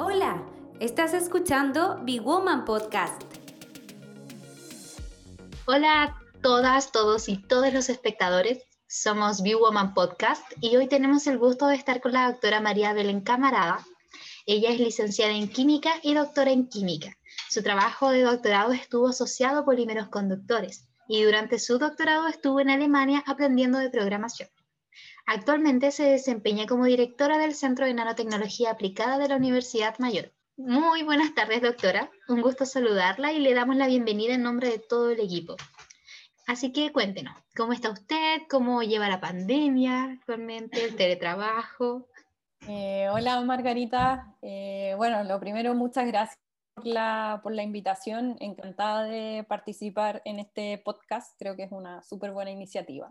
Hola, estás escuchando Big Woman Podcast. Hola a todas, todos y todos los espectadores. Somos Big Woman Podcast y hoy tenemos el gusto de estar con la doctora María Belén Camarada. Ella es licenciada en química y doctora en química. Su trabajo de doctorado estuvo asociado a polímeros conductores y durante su doctorado estuvo en Alemania aprendiendo de programación. Actualmente se desempeña como directora del Centro de Nanotecnología Aplicada de la Universidad Mayor. Muy buenas tardes, doctora. Un gusto saludarla y le damos la bienvenida en nombre de todo el equipo. Así que cuéntenos, ¿cómo está usted? ¿Cómo lleva la pandemia actualmente, el teletrabajo? Eh, hola, Margarita. Eh, bueno, lo primero, muchas gracias por la, por la invitación. Encantada de participar en este podcast. Creo que es una súper buena iniciativa.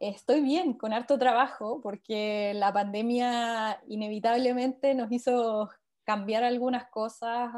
Estoy bien, con harto trabajo, porque la pandemia inevitablemente nos hizo cambiar algunas cosas,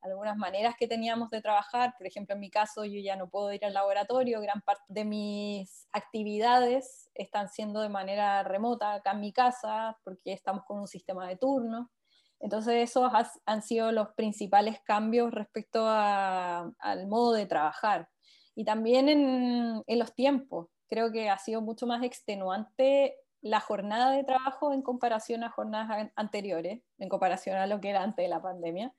algunas maneras que teníamos de trabajar. Por ejemplo, en mi caso, yo ya no puedo ir al laboratorio, gran parte de mis actividades están siendo de manera remota acá en mi casa, porque estamos con un sistema de turno. Entonces, esos han sido los principales cambios respecto al modo de trabajar. Y también en los tiempos creo que ha sido mucho más extenuante la jornada de trabajo en comparación a jornadas anteriores, en comparación a lo que era antes de la pandemia,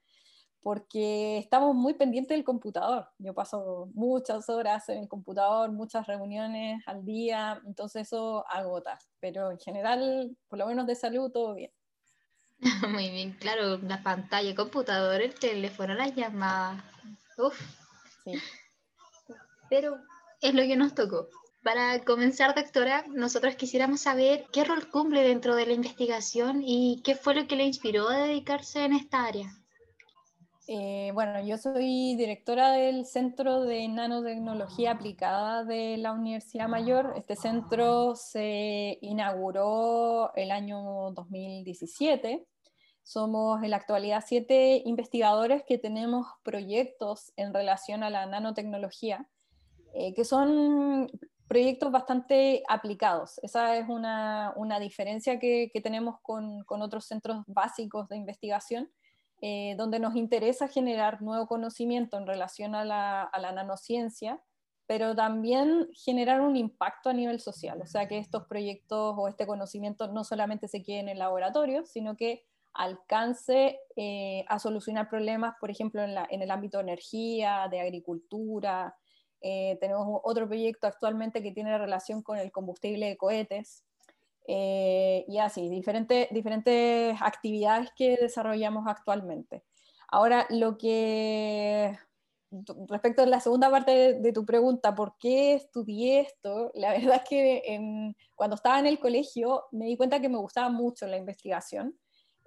porque estamos muy pendientes del computador. Yo paso muchas horas en el computador, muchas reuniones al día, entonces eso agota, pero en general, por lo menos de salud, todo bien. Muy bien, claro, la pantalla, el computador, el teléfono, las llamadas. Uf. Sí. Pero es lo que nos tocó. Para comenzar, doctora, nosotros quisiéramos saber qué rol cumple dentro de la investigación y qué fue lo que le inspiró a dedicarse en esta área. Eh, bueno, yo soy directora del Centro de Nanotecnología Aplicada de la Universidad Mayor. Este centro se inauguró el año 2017. Somos en la actualidad siete investigadores que tenemos proyectos en relación a la nanotecnología, eh, que son proyectos bastante aplicados. Esa es una, una diferencia que, que tenemos con, con, otros centros básicos de investigación, eh, donde nos interesa generar nuevo conocimiento en relación a la, a la nanociencia, pero también generar un impacto a nivel social, o sea, que estos proyectos o este conocimiento no solamente se quede en el laboratorio, sino que alcance eh, a solucionar problemas, por ejemplo, en, la, en, el ámbito de energía, de agricultura, eh, tenemos otro proyecto actualmente que tiene relación con el combustible de cohetes. Eh, y así, diferentes, diferentes actividades que desarrollamos actualmente. Ahora, lo que respecto a la segunda parte de, tu pregunta, ¿por qué estudié esto? La verdad es que cuando estaba en el colegio me di cuenta que me gustaba mucho la investigación.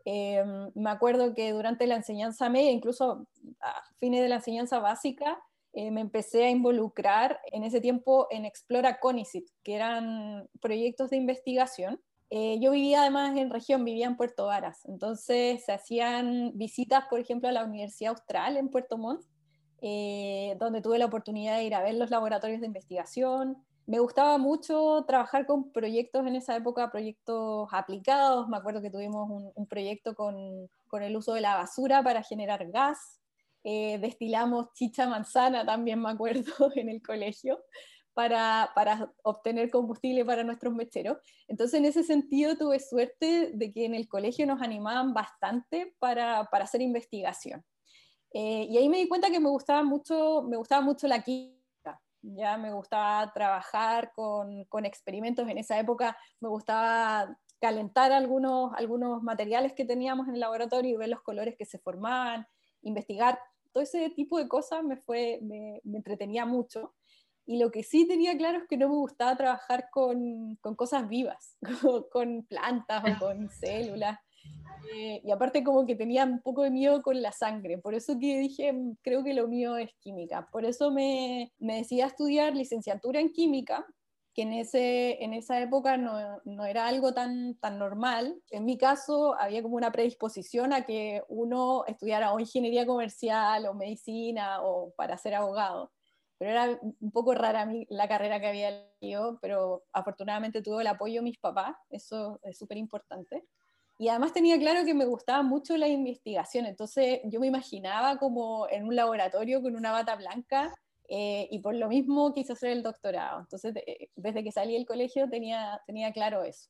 Eh, me acuerdo que durante la enseñanza media, incluso a fines de la enseñanza básica, eh, me empecé a involucrar en ese tiempo en Explora Conicet, que eran proyectos de investigación. Eh, yo vivía además en región, vivía en Puerto Varas, entonces se hacían visitas, por ejemplo, a la Universidad Austral en Puerto Montt, eh, donde tuve la oportunidad de ir a ver los laboratorios de investigación. Me gustaba mucho trabajar con proyectos en esa época, proyectos aplicados. Me acuerdo que tuvimos un, un proyecto con, con el uso de la basura para generar gas, eh, destilamos chicha manzana, también me acuerdo, en el colegio, para, para, obtener combustible para nuestros mecheros. Entonces, en ese sentido, tuve suerte de que en el colegio nos animaban bastante para, para hacer investigación. Eh, y ahí me di cuenta que me gustaba mucho, me gustaba mucho la química. Ya me gustaba trabajar con, con experimentos. En esa época me gustaba calentar algunos, algunos materiales que teníamos en el laboratorio y ver los colores que se formaban, investigar todo ese tipo de cosas me, fue, me, entretenía mucho. Y lo que sí tenía claro es que no me gustaba trabajar con, con cosas vivas, con, plantas o con células. Eh, y aparte como que tenía un poco de miedo con la sangre, por eso que dije, mm, creo que lo mío es química. Por eso me, me decidí a estudiar licenciatura en química, que en, ese, en esa época no, no, era algo tan, tan normal. En mi caso, había como una predisposición a que uno estudiara o ingeniería comercial o medicina o para ser abogado. Pero era un poco rara la carrera que había elegido, pero afortunadamente tuve el apoyo de mis papás, eso es súper importante. Y además tenía claro que me gustaba mucho la investigación, entonces yo me imaginaba como en un laboratorio con una bata blanca eh, y por lo mismo quise hacer el doctorado. Entonces, desde que salí del colegio tenía, tenía claro eso.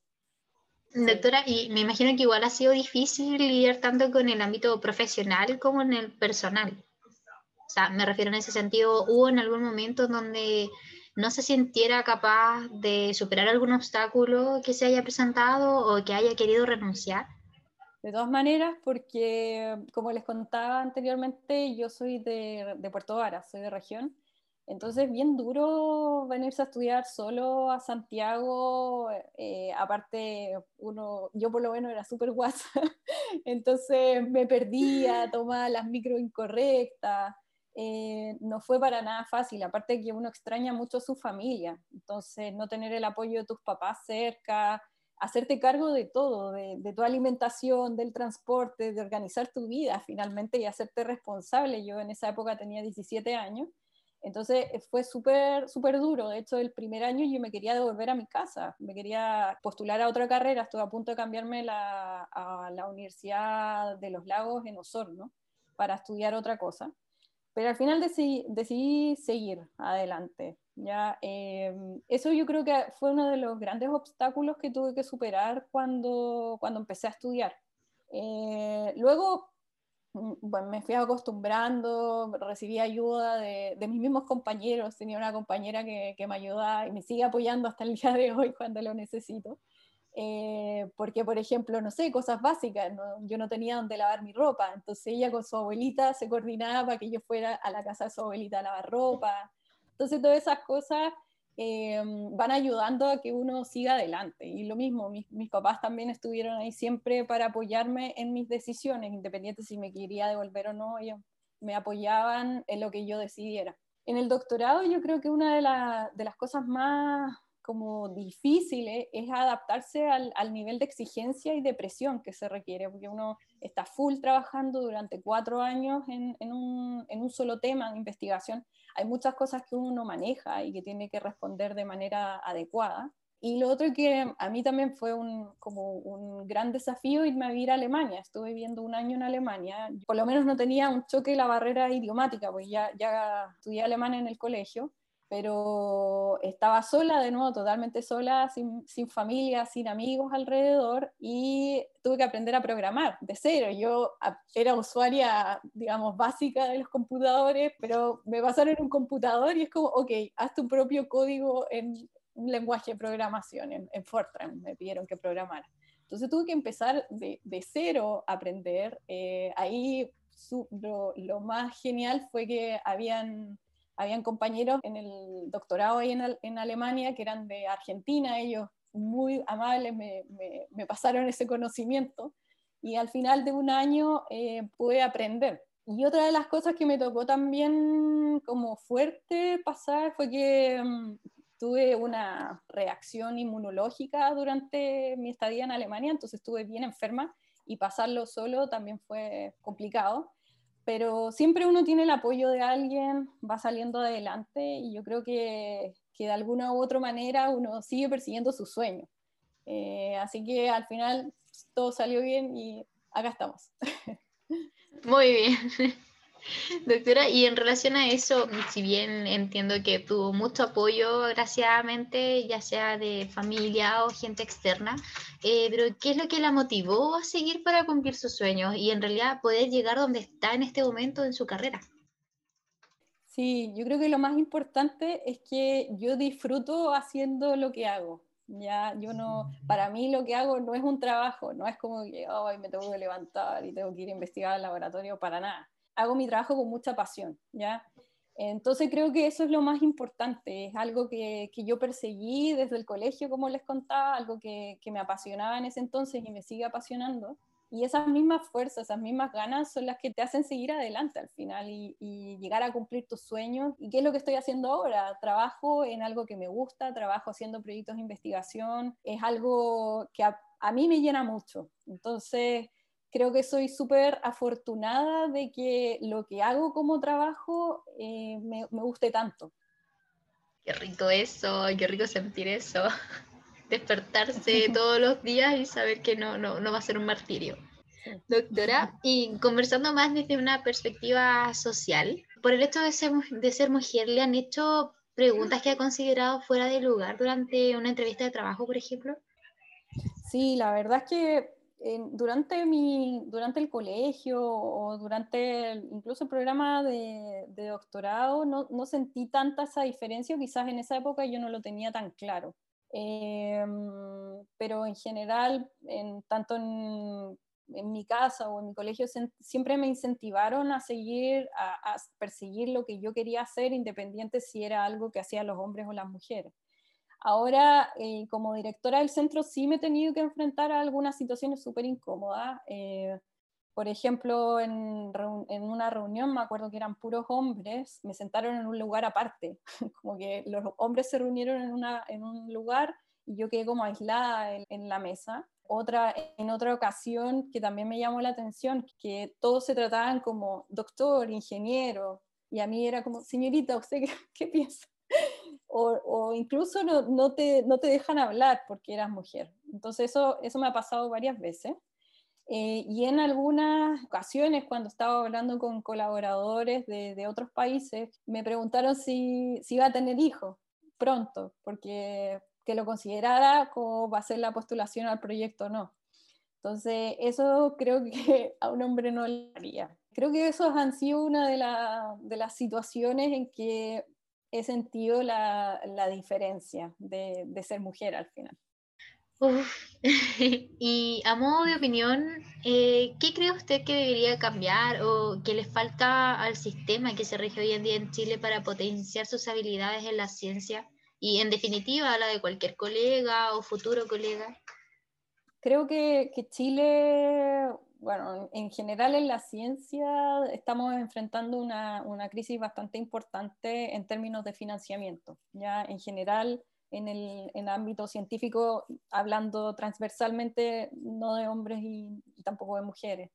Doctora, y me imagino que igual ha sido difícil lidiar tanto con el ámbito profesional como en el personal. O sea, me refiero en ese sentido, ¿hubo en algún momento donde no se sintiera capaz de superar algún obstáculo que se haya presentado o que haya querido renunciar? De todas maneras, porque como les contaba anteriormente, yo soy de, Puerto Vara, soy de región, entonces bien duro venirse a estudiar solo a Santiago, eh, aparte uno, yo por lo menos era súper guasa, entonces me perdía, tomaba las micro incorrectas, eh, no fue para nada fácil, aparte que uno extraña mucho a su familia, entonces no tener el apoyo de tus papás cerca, hacerte cargo de todo, de, tu alimentación, del transporte, de organizar tu vida finalmente y hacerte responsable. Yo en esa época tenía 17 años, entonces fue súper súper duro. De hecho, el primer año yo me quería devolver a mi casa, me quería postular a otra carrera, estuve a punto de cambiarme a la Universidad de los Lagos en Osorno para estudiar otra cosa pero al final decidí, seguir adelante. ¿ya? Em, eso yo creo que fue uno de los grandes obstáculos que tuve que superar cuando, cuando empecé a estudiar. Eh, luego, bueno, me fui acostumbrando, recibí ayuda de, de, mis mismos compañeros, tenía una compañera que, que me ayudaba y me sigue apoyando hasta el día de hoy cuando lo necesito. Eh, porque, por ejemplo, no sé, cosas básicas, yo no tenía donde lavar mi ropa, entonces ella con su abuelita se coordinaba para que yo fuera a la casa de su abuelita a lavar ropa. Entonces, todas esas cosas eh, van ayudando a que uno siga adelante. Y lo mismo, mis, mis, papás también estuvieron ahí siempre para apoyarme en mis decisiones, independiente si me quería devolver o no, ellos me apoyaban en lo que yo decidiera. En el doctorado yo creo que una de, de las cosas más como difícil es adaptarse al, nivel de exigencia y de presión que se requiere, porque uno está full trabajando durante cuatro años en, un, en, un, solo tema de investigación. Hay muchas cosas que uno maneja y que tiene que responder de manera adecuada. Y lo otro que a mí también fue un, como un gran desafío irme a vivir a Alemania. Estuve viviendo un año en Alemania. Por lo menos no tenía un choque la barrera idiomática, pues ya, ya estudié alemán en el colegio pero estaba sola de nuevo, totalmente sola, sin, sin, familia, sin amigos alrededor y tuve que aprender a programar de cero. Yo era usuaria, digamos, básica de los computadores, pero me pasaron en un computador y es como, ok, haz tu propio código en un lenguaje de programación, en, Fortran, me pidieron que programara. Entonces tuve que empezar de, de cero a aprender. Eh, ahí lo, lo más genial fue que habían habían compañeros en el doctorado ahí en, en Alemania que eran de Argentina, ellos muy amables me, me, pasaron ese conocimiento y al final de un año eh, pude aprender. Y otra de las cosas que me tocó también como fuerte pasar fue que mm, tuve una reacción inmunológica durante mi estadía en Alemania, entonces estuve bien enferma y pasarlo solo también fue complicado pero siempre uno tiene el apoyo de alguien, va saliendo adelante y yo creo que, que de alguna u otra manera uno sigue persiguiendo sus sueños. Eh, así que al final todo salió bien y acá estamos. Muy bien. Doctora, y en relación a eso, si bien entiendo que tuvo mucho apoyo, desgraciadamente, ya sea de familia o gente externa, eh, pero ¿qué es lo que la motivó a seguir para cumplir sus sueños y en realidad poder llegar donde está en este momento en su carrera? Sí, yo creo que lo más importante es que yo disfruto haciendo lo que hago. Ya, yo no, para mí lo que hago no es un trabajo, no es como que hoy me tengo que levantar y tengo que ir a investigar al laboratorio para nada hago mi trabajo con mucha pasión, ¿ya? Entonces creo que eso es lo más importante, es algo que, que yo perseguí desde el colegio, como les contaba, algo que, que, me apasionaba en ese entonces y me sigue apasionando. Y esas mismas fuerzas, esas mismas ganas son las que te hacen seguir adelante al final y, llegar a cumplir tus sueños. ¿Y qué es lo que estoy haciendo ahora? Trabajo en algo que me gusta, trabajo haciendo proyectos de investigación, es algo que a mí me llena mucho. Entonces creo que soy súper afortunada de que lo que hago como trabajo eh, me, me, guste tanto. Qué rico eso, qué rico sentir eso. despertarse todos los días y saber que no, no, no va a ser un martirio. Doctora, y conversando más desde una perspectiva social, por el hecho de ser, de ser mujer, ¿le han hecho preguntas que ha considerado fuera de lugar durante una entrevista de trabajo, por ejemplo? Sí, la verdad es que durante, mi, durante el colegio o durante incluso el programa de, doctorado no, no, sentí tanta esa diferencia, quizás en esa época yo no lo tenía tan claro. Em, pero en general, en, tanto en, en, mi casa o en mi colegio, siempre me incentivaron a seguir, a, a perseguir lo que yo quería hacer, independiente si era algo que hacían los hombres o las mujeres. Ahora, eh, como directora del centro, sí me he tenido que enfrentar a algunas situaciones súper incómodas. Eh, por ejemplo, en, una reunión, me acuerdo que eran puros hombres, me sentaron en un lugar aparte, como que los hombres se reunieron en, un lugar y yo quedé como aislada en, en, la mesa. Otra, en otra ocasión que también me llamó la atención, que todos se trataban como doctor, ingeniero, y a mí era como, señorita, ¿usted qué, qué piensa? O, incluso no, no, te, no, te, dejan hablar porque eras mujer. Entonces eso, eso me ha pasado varias veces. Eh, y en algunas ocasiones, cuando estaba hablando con colaboradores de, de otros países, me preguntaron si, si, iba a tener hijos pronto, porque que lo considerara como va a ser la postulación al proyecto o no. Entonces, eso creo que a un hombre no le haría. Creo que esos han sido una de, la, de las situaciones en que he sentido la, la diferencia de, de, ser mujer al final. y a modo de opinión, eh, ¿qué cree usted que debería cambiar o que le falta al sistema que se rige hoy en día en Chile para potenciar sus habilidades en la ciencia y en definitiva la de cualquier colega o futuro colega? Creo que, que Chile bueno, en general en la ciencia estamos enfrentando una, una, crisis bastante importante en términos de financiamiento. Ya en general, en el, en ámbito científico, hablando transversalmente, no de hombres y, tampoco de mujeres,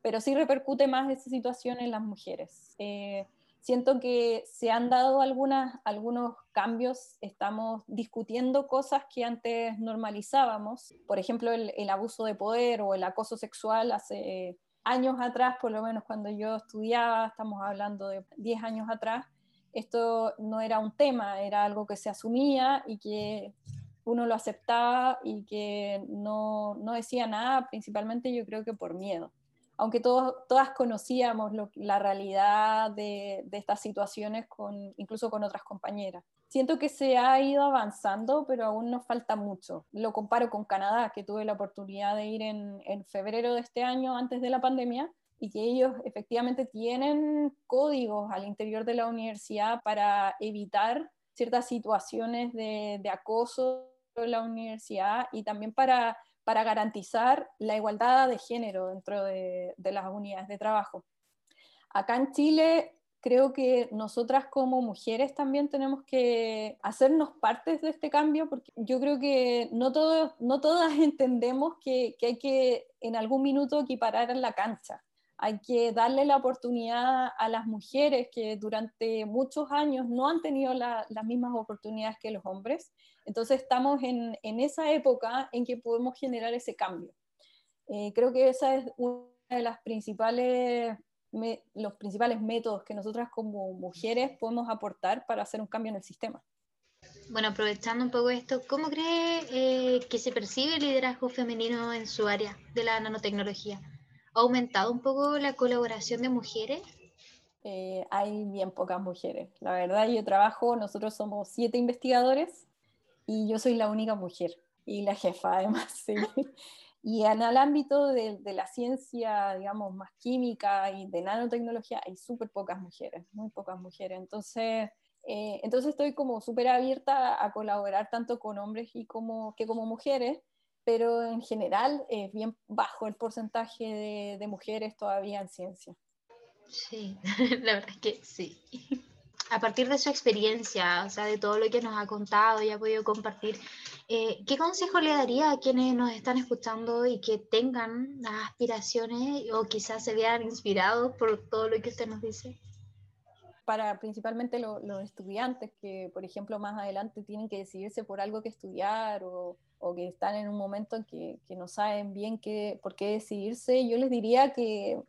pero sí repercute más esa situación en las mujeres. Eh, siento que se han dado algunos cambios, estamos discutiendo cosas que antes normalizábamos, por ejemplo, el, el, abuso de poder o el acoso sexual hace años atrás, por lo menos cuando yo estudiaba, estamos hablando de 10 años atrás, esto no era un tema, era algo que se asumía y que uno lo aceptaba y que no, no decía nada, principalmente yo creo que por miedo aunque todos, todas conocíamos la realidad de, estas situaciones, con, incluso con otras compañeras. Siento que se ha ido avanzando, pero aún nos falta mucho. Lo comparo con Canadá, que tuve la oportunidad de ir en, en febrero de este año, antes de la pandemia, y que ellos efectivamente tienen códigos al interior de la universidad para evitar ciertas situaciones de, de acoso en la universidad y también para para garantizar la igualdad de género dentro de, las unidades de trabajo. Acá en Chile creo que nosotras como mujeres también tenemos que hacernos partes de este cambio, porque yo creo que no, no todas entendemos que, que, hay que en algún minuto equiparar en la cancha. Hay que darle la oportunidad a las mujeres que durante muchos años no han tenido las mismas oportunidades que los hombres entonces estamos en, esa época en que podemos generar ese cambio. Eh, creo que esa es una de las principales, los principales métodos que nosotras como mujeres podemos aportar para hacer un cambio en el sistema. Bueno, aprovechando un poco esto, ¿cómo cree eh, que se percibe el liderazgo femenino en su área de la nanotecnología? ¿Ha aumentado un poco la colaboración de mujeres? Eh, hay bien pocas mujeres. La verdad, yo trabajo, nosotros somos siete investigadores y yo soy la única mujer y la jefa además. Sí. Y en el ámbito de, la ciencia, digamos, más química y de nanotecnología, hay súper pocas mujeres, muy pocas mujeres. Entonces, eh, entonces estoy como súper abierta a colaborar tanto con hombres y como, que como mujeres, pero en general es bien bajo el porcentaje de, de mujeres todavía en ciencia. Sí, la verdad es que sí a partir de su experiencia, o sea, de todo lo que nos ha contado y ha podido compartir, eh, ¿qué consejo le daría a quienes nos están escuchando y que tengan las aspiraciones o quizás se vean inspirados por todo lo que usted nos dice? Para principalmente los estudiantes que, por ejemplo, más adelante tienen que decidirse por algo que estudiar o, o que están en un momento en que, que no saben bien qué, por qué decidirse, yo les diría que,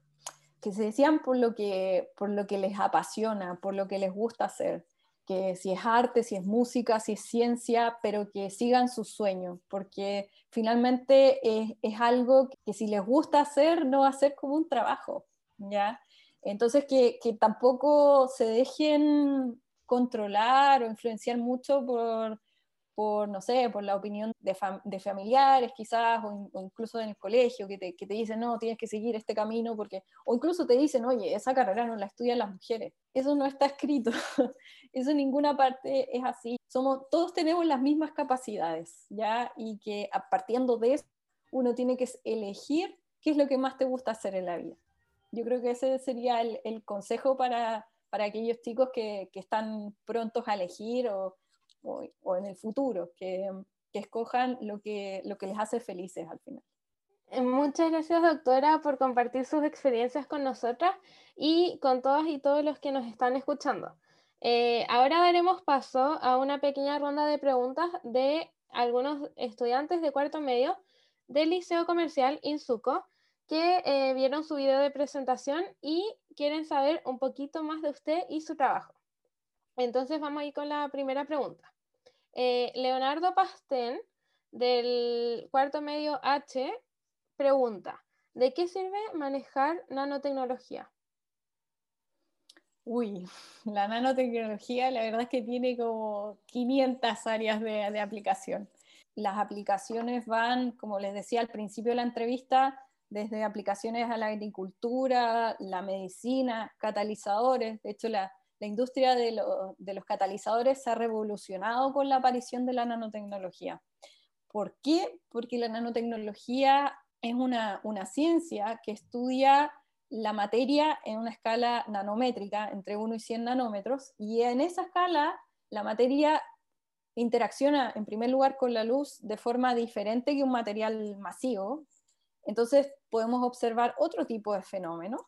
que se decían por lo que, por lo que les apasiona, por lo que les gusta hacer que si es arte, si es música, si es ciencia, pero que sigan sus sueños, porque finalmente es, algo que si les gusta hacer, no va a ser como un trabajo, ¿ya? Entonces que, que tampoco se dejen controlar o influenciar mucho por, por, no sé, por la opinión de, de familiares quizás, o, incluso en el colegio, que te, que te, dicen, no, tienes que seguir este camino, porque, o incluso te dicen, oye, esa carrera no la estudian las mujeres. Eso no está escrito, eso en ninguna parte es así. Somos, todos tenemos las mismas capacidades, ¿ya? Y que partiendo de eso, uno tiene que elegir qué es lo que más te gusta hacer en la vida. Yo creo que ese sería el, el consejo para, para aquellos chicos que, que están prontos a elegir o o, en el futuro, que, que, escojan lo que, lo que les hace felices al final. Eh, muchas gracias, doctora, por compartir sus experiencias con nosotras y con todas y todos los que nos están escuchando. Eh, ahora daremos paso a una pequeña ronda de preguntas de algunos estudiantes de cuarto medio del Liceo Comercial Insuco que eh, vieron su video de presentación y quieren saber un poquito más de usted y su trabajo. Entonces vamos a ir con la primera pregunta. Eh, Leonardo Pastén, del cuarto medio H, pregunta, ¿de qué sirve manejar nanotecnología? Uy, la nanotecnología la verdad es que tiene como 500 áreas de, de aplicación. Las aplicaciones van, como les decía al principio de la entrevista, desde aplicaciones a la agricultura, la medicina, catalizadores. De hecho, la, industria de, los catalizadores se ha revolucionado con la aparición de la nanotecnología. ¿Por qué? Porque la nanotecnología es una, ciencia que estudia la materia en una escala nanométrica, entre 1 y 100 nanómetros, y en esa escala la materia interacciona en primer lugar con la luz de forma diferente que un material masivo. Entonces podemos observar otro tipo de fenómenos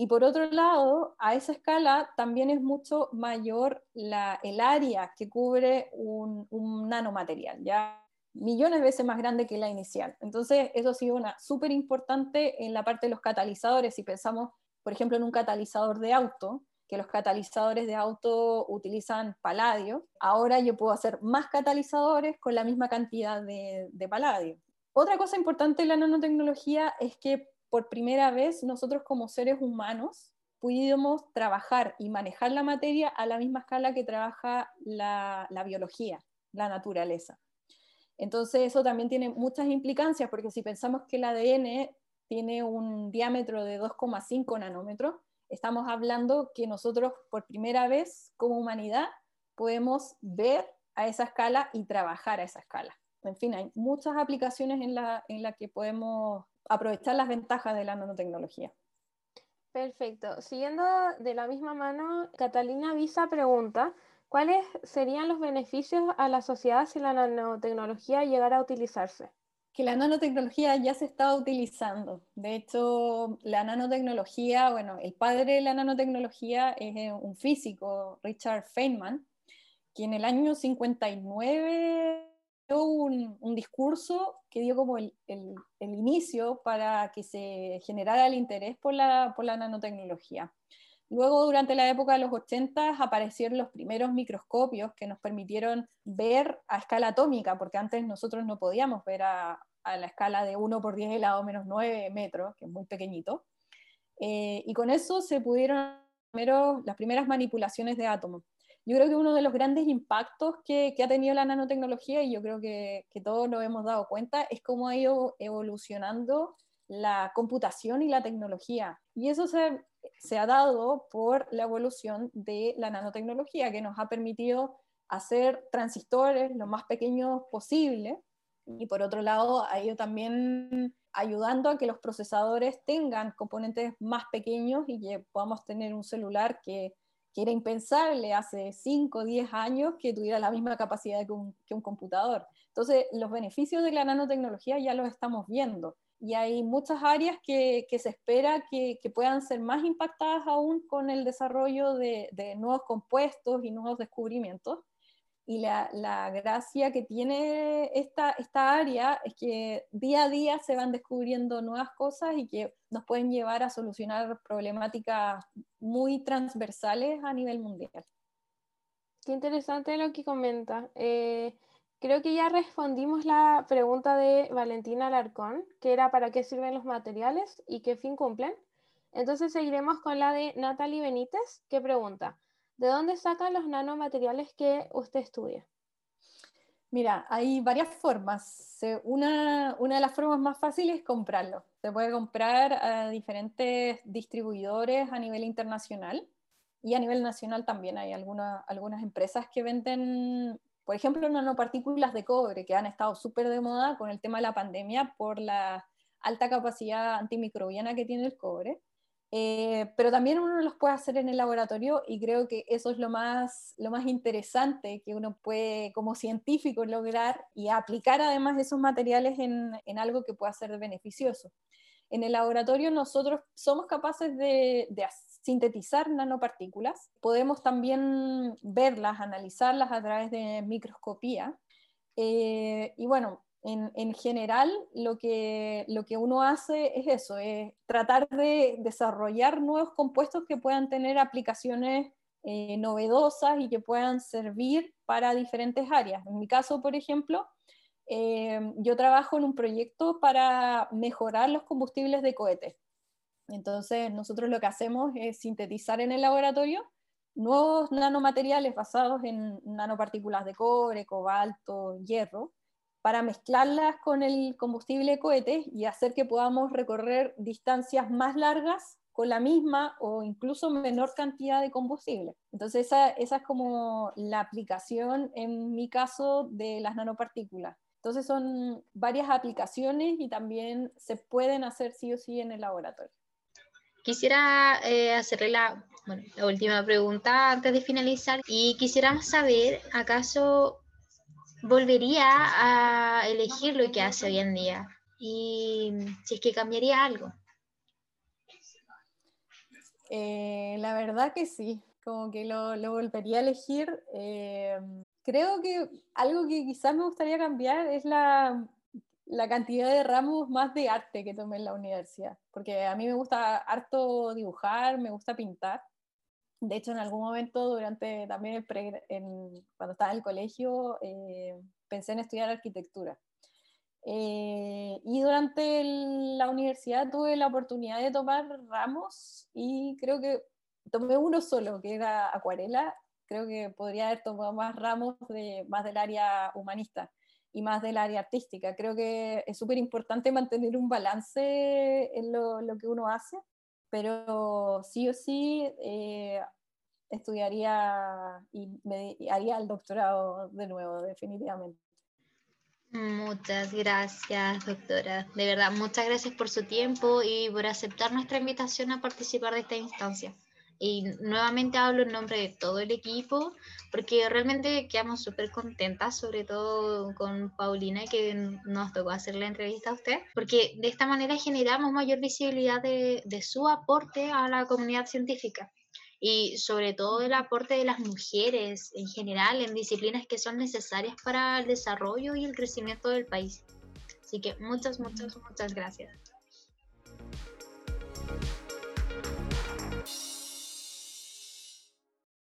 y por otro lado, a esa escala también es mucho mayor la, el área que cubre un, nanomaterial, ya millones de veces más grande que la inicial. Entonces, eso ha sido una súper importante en la parte de los catalizadores. Si pensamos, por ejemplo, en un catalizador de auto, que los catalizadores de auto utilizan paladio, ahora yo puedo hacer más catalizadores con la misma cantidad de paladio. Otra cosa importante de la nanotecnología es que por primera vez nosotros como seres humanos pudimos trabajar y manejar la materia a la misma escala que trabaja la, biología, la naturaleza. Entonces eso también tiene muchas implicancias, porque si pensamos que el ADN tiene un diámetro de 2,5 nanómetros, estamos hablando que nosotros por primera vez como humanidad podemos ver a esa escala y trabajar a esa escala. En fin, hay muchas aplicaciones en las en la que podemos aprovechar las ventajas de la nanotecnología. Perfecto. Siguiendo de la misma mano, Catalina Visa pregunta, ¿cuáles serían los beneficios a la sociedad si la nanotecnología llegara a utilizarse? Que la nanotecnología ya se está utilizando. De hecho, la nanotecnología, bueno, el padre de la nanotecnología es eh, un físico, Richard Feynman, que en el año 59 un, un, discurso que dio como el, inicio para que se generara el interés por la, nanotecnología. Luego, durante la época de los 80, aparecieron los primeros microscopios que nos permitieron ver a escala atómica, porque antes nosotros no podíamos ver a, a la escala de 1 por 10 elevado menos 9 metros, que es muy pequeñito. Eh, y con eso se pudieron primero, las primeras manipulaciones de átomos yo creo que uno de los grandes impactos que, ha tenido la nanotecnología, y yo creo que, todos nos hemos dado cuenta, es cómo ha ido evolucionando la computación y la tecnología. Y eso se, se ha dado por la evolución de la nanotecnología, que nos ha permitido hacer transistores lo más pequeños posible. Y por otro lado, ha ido también ayudando a que los procesadores tengan componentes más pequeños y que podamos tener un celular que que era impensable hace 5 o 10 años que tuviera la misma capacidad que un, computador. Entonces, los beneficios de la nanotecnología ya los estamos viendo y hay muchas áreas que, se espera que, puedan ser más impactadas aún con el desarrollo de, de, nuevos compuestos y nuevos descubrimientos. Y la, gracia que tiene esta, esta área es que día a día se van descubriendo nuevas cosas y que nos pueden llevar a solucionar problemáticas muy transversales a nivel mundial. Qué interesante lo que comenta. Eh, creo que ya respondimos la pregunta de Valentina Alarcón, que era para qué sirven los materiales y qué fin cumplen. Entonces seguiremos con la de Natalie Benítez, que pregunta, ¿De dónde sacan los nanomateriales que usted estudia? Mira, hay varias formas. Una, una de las formas más fáciles es comprarlo. Se puede comprar a diferentes distribuidores a nivel internacional y a nivel nacional también hay algunas empresas que venden, por ejemplo, nanopartículas de cobre que han estado súper de moda con el tema de la pandemia por la alta capacidad antimicrobiana que tiene el cobre. Eh, pero también uno los puede hacer en el laboratorio y creo que eso es lo más, lo más interesante que uno puede como científico lograr y aplicar además esos materiales en, en algo que pueda ser beneficioso. En el laboratorio nosotros somos capaces de, sintetizar nanopartículas, podemos también verlas, analizarlas a través de microscopía. Eh, y bueno, en, general lo que, lo que uno hace es eso, es tratar de desarrollar nuevos compuestos que puedan tener aplicaciones eh, novedosas y que puedan servir para diferentes áreas. En mi caso, por ejemplo, eh, yo trabajo en un proyecto para mejorar los combustibles de cohetes. Entonces, nosotros lo que hacemos es sintetizar en el laboratorio nuevos nanomateriales basados en nanopartículas de cobre, cobalto, hierro, para mezclarlas con el combustible de cohetes y hacer que podamos recorrer distancias más largas con la misma o incluso menor cantidad de combustible. Entonces esa, esa es como la aplicación en mi caso de las nanopartículas. Entonces son varias aplicaciones y también se pueden hacer sí o sí en el laboratorio. Quisiera eh, hacerle la, la última pregunta antes de finalizar y quisiéramos saber, ¿acaso volvería a elegir lo que hace hoy en día y si es que cambiaría algo. Eh, la verdad que sí, como que lo, volvería a elegir. Eh, creo que algo que quizás me gustaría cambiar es la, la cantidad de ramos más de arte que tomé en la universidad, porque a mí me gusta harto dibujar, me gusta pintar. De hecho, en algún momento, durante también el cuando estaba en el colegio, eh, pensé en estudiar arquitectura. Eh, y durante la universidad tuve la oportunidad de tomar ramos y creo que tomé uno solo, que era acuarela. Creo que podría haber tomado más ramos de, más del área humanista y más del área artística. Creo que es súper importante mantener un balance en lo que uno hace pero sí o sí eh, estudiaría y me haría el doctorado de nuevo, definitivamente. Muchas gracias, doctora. De verdad, muchas gracias por su tiempo y por aceptar nuestra invitación a participar de esta instancia. Y nuevamente hablo en nombre de todo el equipo, porque realmente quedamos súper contentas, sobre todo con Paulina, que nos tocó hacer la entrevista a usted, porque de esta manera generamos mayor visibilidad de, de su aporte a la comunidad científica y sobre todo el aporte de las mujeres en general en disciplinas que son necesarias para el desarrollo y el crecimiento del país. Así que muchas, muchas, muchas gracias.